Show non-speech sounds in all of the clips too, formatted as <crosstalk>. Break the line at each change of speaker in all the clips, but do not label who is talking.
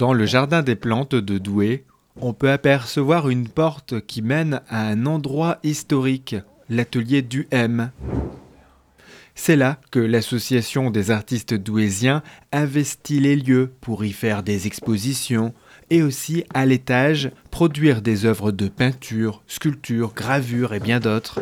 Dans le jardin des plantes de Douai, on peut apercevoir une porte qui mène à un endroit historique, l'atelier du M. C'est là que l'association des artistes douaisiens investit les lieux pour y faire des expositions et aussi à l'étage produire des œuvres de peinture, sculpture, gravure et bien d'autres.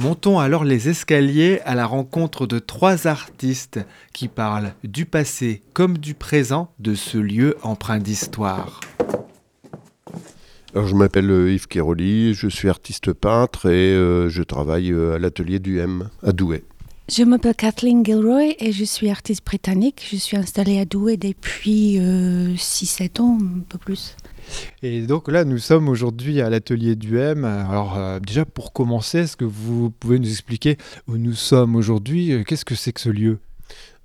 Montons alors les escaliers à la rencontre de trois artistes qui parlent du passé comme du présent de ce lieu empreint d'histoire.
Alors, je m'appelle euh, Yves Kéroli, je suis artiste peintre et euh, je travaille euh, à l'atelier du M à Douai.
Je m'appelle Kathleen Gilroy et je suis artiste britannique. Je suis installée à Douai depuis 6-7 ans, un peu plus.
Et donc là, nous sommes aujourd'hui à l'atelier du M. Alors euh, déjà, pour commencer, est-ce que vous pouvez nous expliquer où nous sommes aujourd'hui? Qu'est-ce que c'est que ce lieu?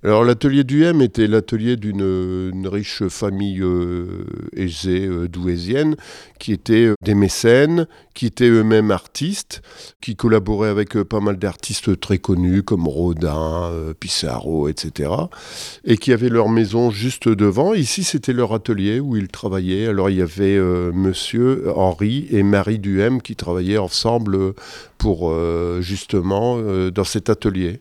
Alors l'atelier du M était l'atelier d'une riche famille euh, aisée euh, douaisienne qui étaient euh, des mécènes, qui étaient eux-mêmes artistes, qui collaboraient avec pas mal d'artistes très connus comme Rodin, Pissarro, etc. Et qui avaient leur maison juste devant. Ici c'était leur atelier où ils travaillaient. Alors il y avait monsieur Henri et Marie Duhem qui travaillaient ensemble pour justement dans cet atelier.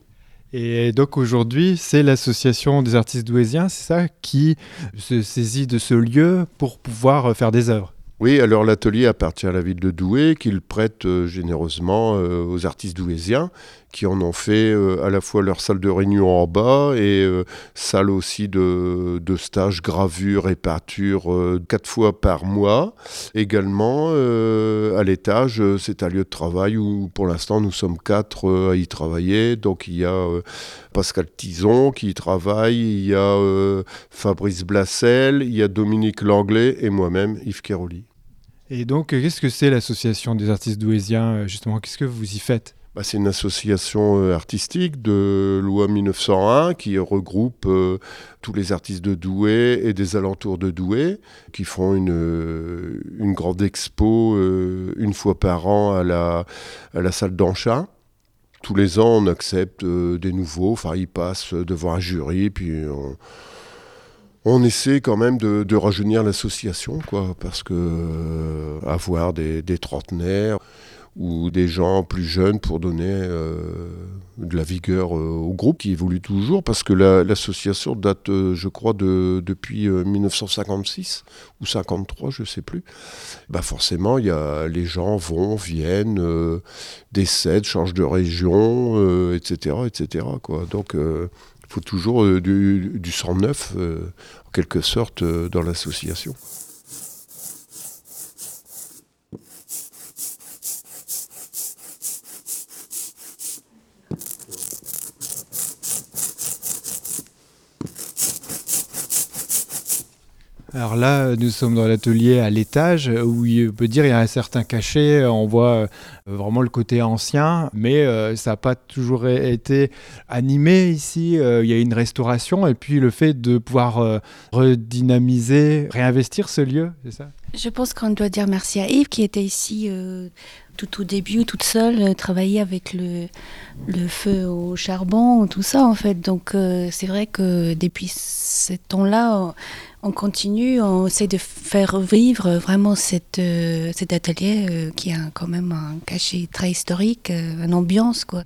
Et donc aujourd'hui, c'est l'association des artistes douaisiens, c'est ça, qui se saisit de ce lieu pour pouvoir faire des œuvres.
Oui, alors l'atelier appartient à la ville de Douai, qu'il prête euh, généreusement euh, aux artistes douaisiens, qui en ont fait euh, à la fois leur salle de réunion en bas et salle aussi de, de, stage gravure et peinture quatre fois par mois. Également, à l'étage, c'est un lieu de travail où pour l'instant nous sommes quatre à y travailler. Donc il y a Pascal Tison qui y travaille, il y a Fabrice Blassel, il y a Dominique Langlais et moi-même, Yves Kéroli.
Et donc, euh, qu'est-ce que c'est l'association des artistes douaisiens euh, Justement, qu'est-ce que vous y faites?
Bah, c'est une association euh, artistique de loi 1901 qui regroupe tous les artistes de Douai et des alentours de Douai qui font une, une grande expo une fois par an à la, à la salle d'Anchat. Tous les ans, on accepte des nouveaux, enfin, ils passent devant un jury, puis on essaie quand même de, rajeunir l'association, quoi, parce que euh, avoir des, trentenaires ou des gens plus jeunes pour donner euh, de la vigueur euh, au groupe qui évolue toujours, parce que l'association date, je crois, de, depuis 1956 ou 53, je sais plus. Bah forcément, y a, les gens vont, viennent, décèdent, changent de région, etc., etc. Donc il faut toujours euh, du, sang neuf, euh, en quelque sorte, euh, dans l'association.
Alors là, nous sommes dans l'atelier à l'étage où il peut dire il y a un certain cachet. On voit euh, vraiment le côté ancien, mais euh, ça n'a pas toujours été animé ici. Euh, il y a une restauration et puis le fait de pouvoir redynamiser, réinvestir ce lieu, c'est ça?
Je pense qu'on doit dire merci à Yves qui était ici tout au début, toute seule, travailler avec le, feu au charbon, tout ça en fait. Donc c'est vrai que depuis ce temps-là, on continue, on essaie de faire vivre vraiment euh, cet atelier euh, qui a quand même un cachet très historique, euh, une ambiance. quoi.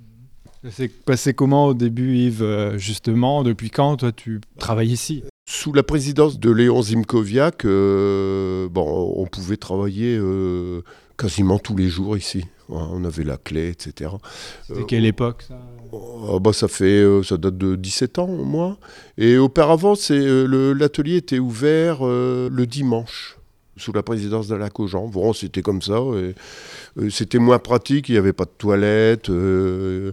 C'est passé comment au début, Yves Justement, depuis quand toi tu travailles ici?
Sous la présidence de Léon Zimkoviak, bon, on pouvait travailler quasiment tous les jours ici. On avait la clé, etc.
C'était quelle époque ça?
ah bah, ça fait euh, ça date de 17 ans au moins. Et auparavant, c'est euh, l'atelier était ouvert euh, le dimanche sous la présidence d'Alain Cogent. Bon, c'était comme ça. C'était moins pratique, il n'y avait pas de toilette. le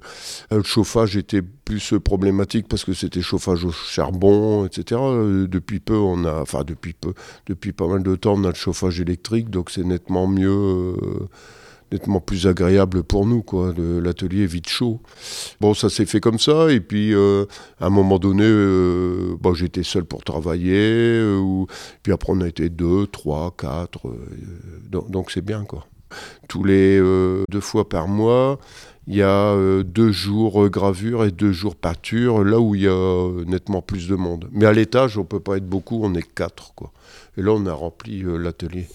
chauffage était plus problématique parce que c'était chauffage au charbon, etc. depuis peu, on a, enfin depuis peu, depuis pas mal de temps, on a le chauffage électrique, donc c'est nettement mieux nettement plus agréable pour nous. quoi. L'atelier est vite chaud. Bon, ça s'est fait comme ça. Et puis, euh, à un moment donné, euh, bon, j'étais seul pour travailler. Euh, puis après, on a été deux, trois, quatre. donc, c'est bien, quoi. Tous les deux fois par mois. Il y a deux jours gravure et deux jours pâture, là où il y a nettement plus de monde. Mais à l'étage, on peut pas être beaucoup, on est quatre. Et là, on a rempli l'atelier.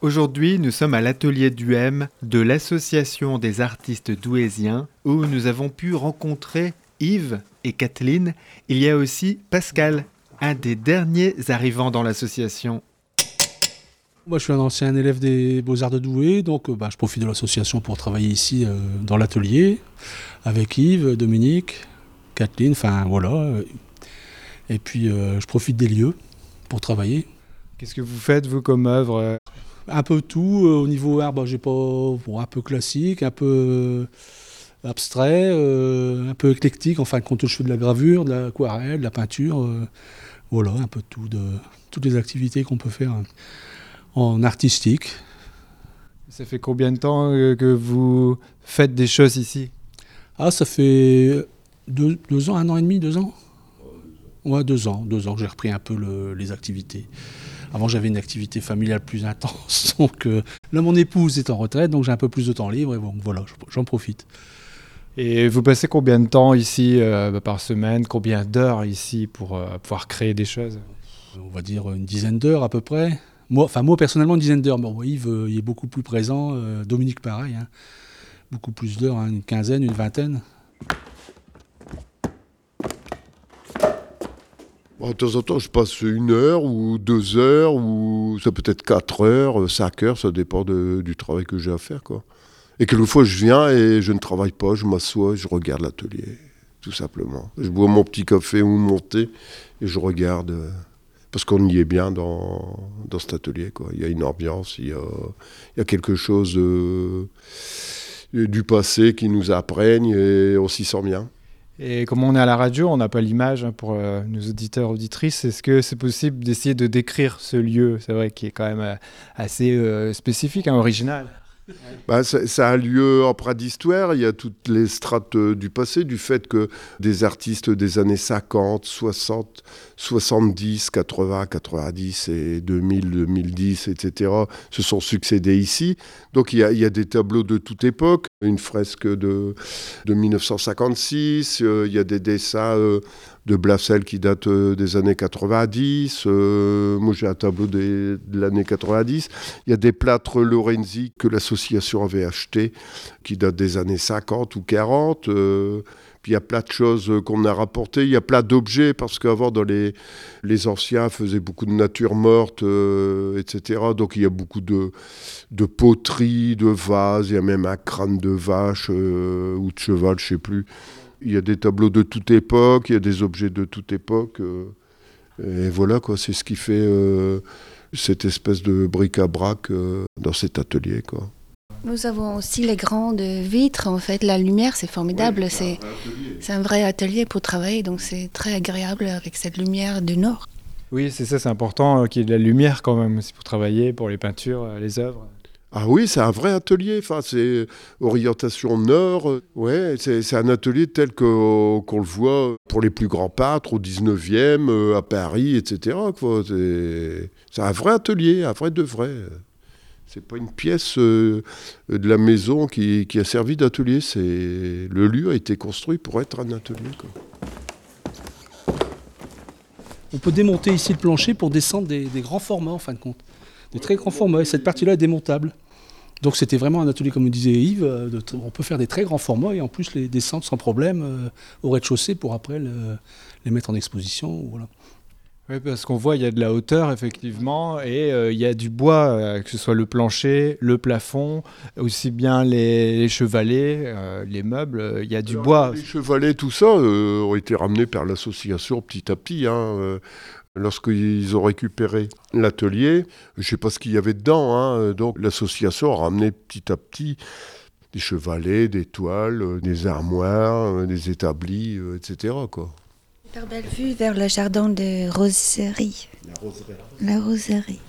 Aujourd'hui, nous sommes à l'atelier d'UM de l'Association des artistes douésiens où nous avons pu rencontrer Yves et Kathleen. Il y a aussi Pascal, un des derniers arrivants dans l'association.
Moi, je suis un ancien élève des Beaux-Arts de Douai, donc euh, bah, je profite de l'association pour travailler ici euh, dans l'atelier avec Yves, Dominique, Kathleen, enfin voilà. Et puis, euh, je profite des lieux pour travailler.
Qu'est-ce que vous faites, vous, comme œuvre?
Un peu tout. Euh, au niveau art, bah, j'ai pas un peu classique, un peu euh, abstrait, euh, un peu éclectique. Enfin, quand je fais de la gravure, de l'aquarelle, de la peinture, voilà, un peu tout, de toutes les activités qu'on peut faire en artistique.
Ça fait combien de temps que vous faites des choses ici?
Ah, ça fait deux, ans, un an et demi, deux ans? Ouais, deux ans, deux ans que j'ai repris un peu les activités. Avant, j'avais une activité familiale plus intense. <laughs> Donc euh, là, mon épouse est en retraite, donc j'ai un peu plus de temps libre. Et bon, voilà, j'en profite.
Et vous passez combien de temps ici euh, par semaine? Combien d'heures ici pour euh, pouvoir créer des choses?
On va dire une dizaine d'heures à peu près. Moi, enfin, moi personnellement, une dizaine d'heures. Bon, Yves, il est beaucoup plus présent. Dominique, pareil. Hein. Beaucoup plus d'heures, hein, une quinzaine, une vingtaine.
De temps en temps, je passe une heure ou deux heures, ou ça peut être quatre heures, cinq heures, ça dépend du travail que j'ai à faire. Quoi. Et quelquefois, je viens et je ne travaille pas, je m'assois, je regarde l'atelier, tout simplement. Je bois mon petit café ou mon thé et je regarde, euh, parce qu'on y est bien dans, dans cet atelier. Quoi. Il y a une ambiance, il y a, il y a quelque chose euh, du passé qui nous apprègne et on s'y sent bien.
Et comme on est à la radio, on n'a pas l'image hein, pour euh, nos auditeurs auditrices. Est-ce que c'est possible d'essayer de décrire ce lieu C'est vrai qui est quand même euh, assez euh, spécifique, hein, original?
Bah, ça, a lieu en d'histoire. Il y a toutes les strates du passé, du fait que des artistes des années 50, 60, 70, 80, 90 et 2000, 2010, etc., se sont succédés ici. Donc il y, a, des tableaux de toute époque, une fresque de, de 1956, euh, il y a des dessins euh, de Blassel qui datent euh, des années 90, moi j'ai un tableau de l'année 90, il y a des plâtres Lorenzi que l'association avait achetés qui datent des années 50 ou 40 il y a plein de choses qu'on a rapportées, il y a plein d'objets, parce qu'avant, dans les, anciens faisaient beaucoup de nature morte, euh, etc. Donc il y a beaucoup de, de poteries, de vases, il y a même un crâne de vache euh, ou de cheval, je ne sais plus. Il y a des tableaux de toute époque, il y a des objets de toute époque. Euh, et voilà, quoi, c'est ce qui fait cette espèce de bric-à-brac dans cet atelier. Quoi.
Nous avons aussi les grandes vitres. En fait, la lumière, c'est formidable. c'est un vrai atelier pour travailler, donc c'est très agréable avec cette lumière du nord.
Oui, c'est ça, c'est important euh, qu'il y ait de la lumière quand même aussi pour travailler, pour les peintures, euh, les œuvres.
Ah oui, c'est un vrai atelier. Enfin, c'est orientation nord. Ouais, c'est un atelier tel qu'on le voit pour les plus grands peintres au 19e, euh, à Paris, etc. C'est un vrai atelier, un vrai de vrai. C'est pas une pièce euh, de la maison qui, a servi d'atelier. C'est le lieu a été construit pour être un atelier.
On peut démonter ici le plancher pour descendre des, grands formats en fin de compte, des très grands formats. Et cette partie-là est démontable. Donc c'était vraiment un atelier, comme disait Yves. Euh, on peut faire des très grands formats et en plus les descendre sans problème euh, au rez-de-chaussée pour après les mettre en exposition. Voilà.
Oui, parce qu'on voit, il y a de la hauteur, effectivement, et euh, il y a du bois, euh, que ce soit le plancher, le plafond, aussi bien les, chevalets, euh, les meubles, il y a du bois.
Les chevalets, tout ça, ont été ramenés par l'association petit à petit. Hein, Lorsqu'ils ont récupéré l'atelier, je ne sais pas ce qu'il y avait dedans, hein, donc l'association a ramené petit à petit des chevalets, des toiles, des armoires, des établis, etc. Quoi.
Super belle vue vers le jardin de Roserie. La Roserie. La Roserie.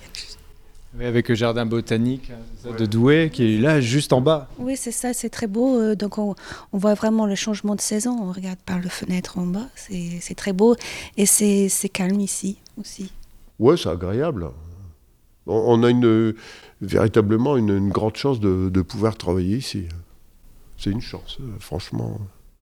Avec le jardin botanique hein, de Douai qui est là juste en bas.
Oui, c'est ça, c'est très beau. Euh, donc on, voit vraiment le changement de saison. On regarde par le fenêtre en bas, c'est très beau et c'est calme ici aussi.
Ouais, c'est agréable. On, a une, véritablement une, grande chance de, pouvoir travailler ici. C'est une chance, euh, franchement.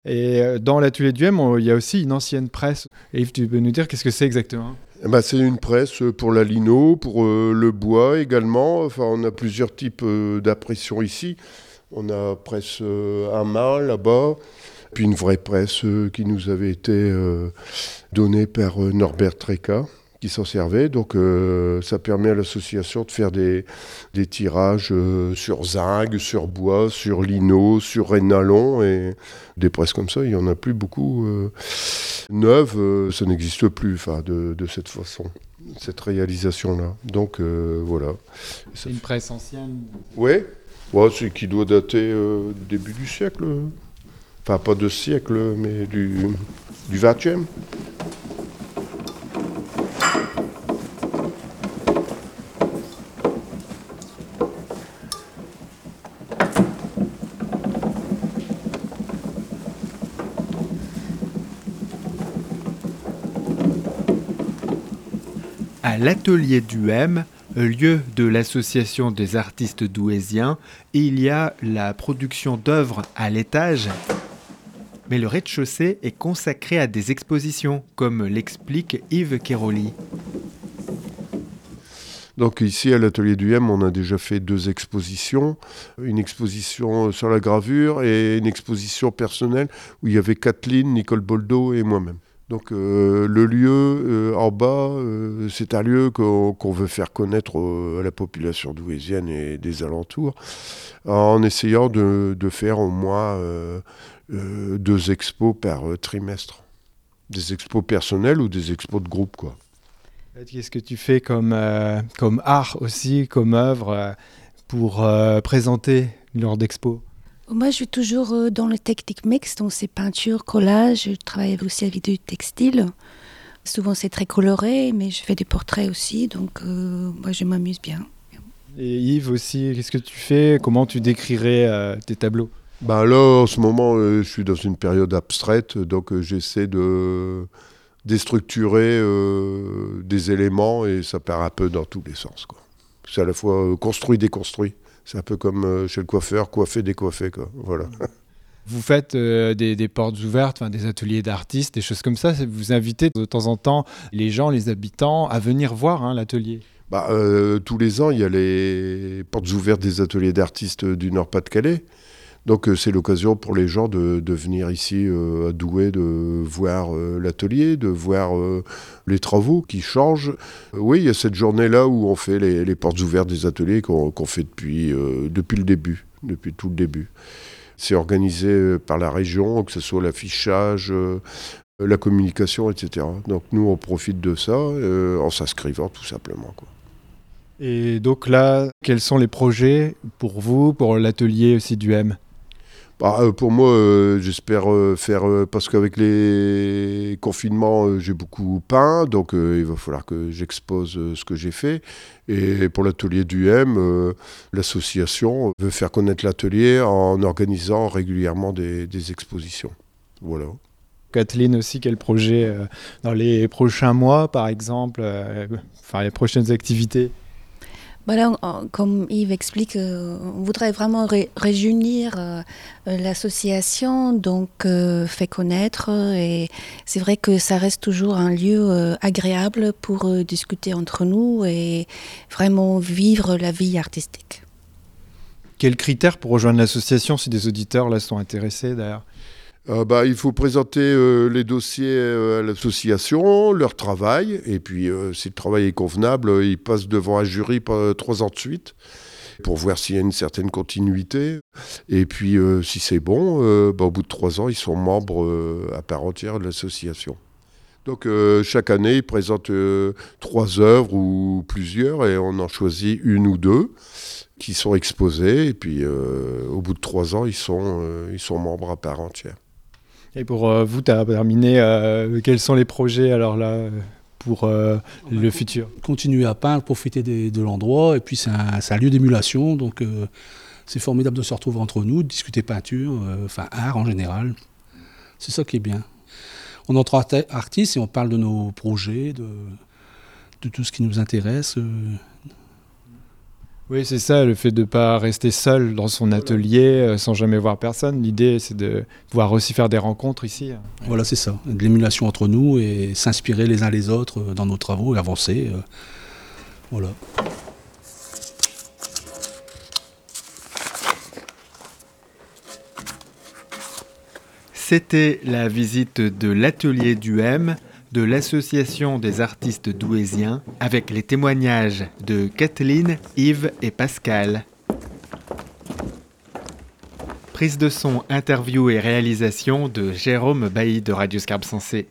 Et euh, dans l'atelier du M, il y a aussi une ancienne presse. Yves, tu peux nous dire qu'est-ce que c'est exactement?
Eh ben, C'est une presse pour la lino, pour euh, le bois également. Enfin, on a plusieurs types d'impression ici. On a presse à main là-bas, puis une vraie presse qui nous avait été donnée par Norbert Treca qui s'en servaient. Donc euh, ça permet à l'association de faire des, des tirages euh, sur zinc, sur bois, sur lino, sur rénalon et des presses comme ça. Il n'y en a plus beaucoup euh, neuves. ça n'existe plus de, de, cette façon, cette réalisation-là. Donc voilà.
C'est une presse ancienne
Oui, ouais, c'est qui doit dater début du siècle. Enfin, pas de siècle, mais du, du 20e.
L'atelier du M, lieu de l'association des artistes douaisiens, il y a la production d'œuvres à l'étage. Mais le rez-de-chaussée est consacré à des expositions, comme l'explique Yves Keroli.
Donc ici à l'atelier du M, on a déjà fait deux expositions, une exposition sur la gravure et une exposition personnelle où il y avait Kathleen, Nicole Boldo et moi-même. Donc euh, le lieu euh, en bas, euh, c'est un lieu qu'on veut faire connaître à la population douaisienne et des alentours, en essayant de, faire au moins deux expos par trimestre. Des expos personnels ou des expos de groupe. quoi.
Qu'est-ce que tu fais comme, comme art aussi, comme œuvre, pour présenter lors d'expos
moi, je suis toujours euh, dans le technique mixte, donc c'est peinture, collage. Je travaille aussi avec du textile. Souvent, c'est très coloré, mais je fais des portraits aussi, donc euh, moi, je m'amuse bien.
Et Yves aussi, qu'est-ce que tu fais? Comment tu décrirais euh, tes tableaux?
Bah Là, en ce moment, je suis dans une période abstraite, donc j'essaie de déstructurer des éléments et ça part un peu dans tous les sens. C'est à la fois construit, déconstruit. C'est un peu comme euh, chez le coiffeur, coiffer, décoiffer. Quoi. Voilà.
Vous faites euh, des, portes ouvertes, des ateliers d'artistes, des choses comme ça. Vous invitez de temps en temps les gens, les habitants à venir voir hein, l'atelier
bah, euh, Tous les ans, il y a les portes ouvertes des ateliers d'artistes du Nord-Pas-de-Calais. Donc euh, c'est l'occasion pour les gens de, venir ici euh, à Douai, de voir euh, l'atelier, de voir les travaux qui changent. oui, il y a cette journée-là où on fait les, portes ouvertes des ateliers qu'on fait depuis, depuis le début, depuis tout le début. C'est organisé par la région, que ce soit l'affichage, la communication, etc. Donc nous, on profite de ça en s'inscrivant tout simplement.
Et donc là, quels sont les projets pour vous, pour l'atelier aussi du M?
Bah, euh, pour moi, euh, j'espère euh, faire, parce qu'avec les confinements, j'ai beaucoup peint, donc il va falloir que j'expose ce que j'ai fait. Et pour l'atelier du M, l'association veut faire connaître l'atelier en organisant régulièrement des, des, expositions. Voilà.
Kathleen aussi, quel projet dans les prochains mois, par exemple, enfin les prochaines activités?
Voilà, comme Yves explique, euh, on voudrait vraiment réunir euh, euh, l'association, donc fait connaître. Et c'est vrai que ça reste toujours un lieu agréable pour discuter entre nous et vraiment vivre la vie artistique.
Quels critères pour rejoindre l'association si des auditeurs là sont intéressés d'ailleurs?
Euh, bah, il faut présenter euh, les dossiers euh, à l'association, leur travail, et puis si le travail est convenable, ils passent devant un jury trois ans de suite pour voir s'il y a une certaine continuité. Et puis si c'est bon, bah, au bout de trois ans, ils sont membres à part entière de l'association. Donc chaque année, ils présentent trois œuvres ou plusieurs, et on en choisit une ou deux qui sont exposées, et puis au bout de trois ans, ils sont, ils sont membres à part entière.
Et pour euh, vous, tu as terminé, euh, quels sont les projets alors là
pour euh, le futur?
Continuer à peindre, profiter des- de l'endroit, et puis c'est un, lieu d'émulation, donc c'est formidable de se retrouver entre nous, de discuter peinture, enfin art en général. C'est ça qui est bien. On est entre arti- artistes et on parle de nos projets, de, de tout ce qui nous intéresse.
Oui, c'est ça, le fait de ne pas rester seul dans son atelier euh, sans jamais voir personne. L'idée, c'est de pouvoir aussi faire des rencontres ici.
Voilà, c'est ça. De l'émulation entre nous et s'inspirer les uns les autres euh, dans nos travaux et avancer. euh. Voilà.
C'était la visite de l'atelier du M de l'Association des artistes douésiens avec les témoignages de Kathleen, Yves et Pascal. Prise de son, interview et réalisation de Jérôme Bailly de Radio Scarpe Sensé.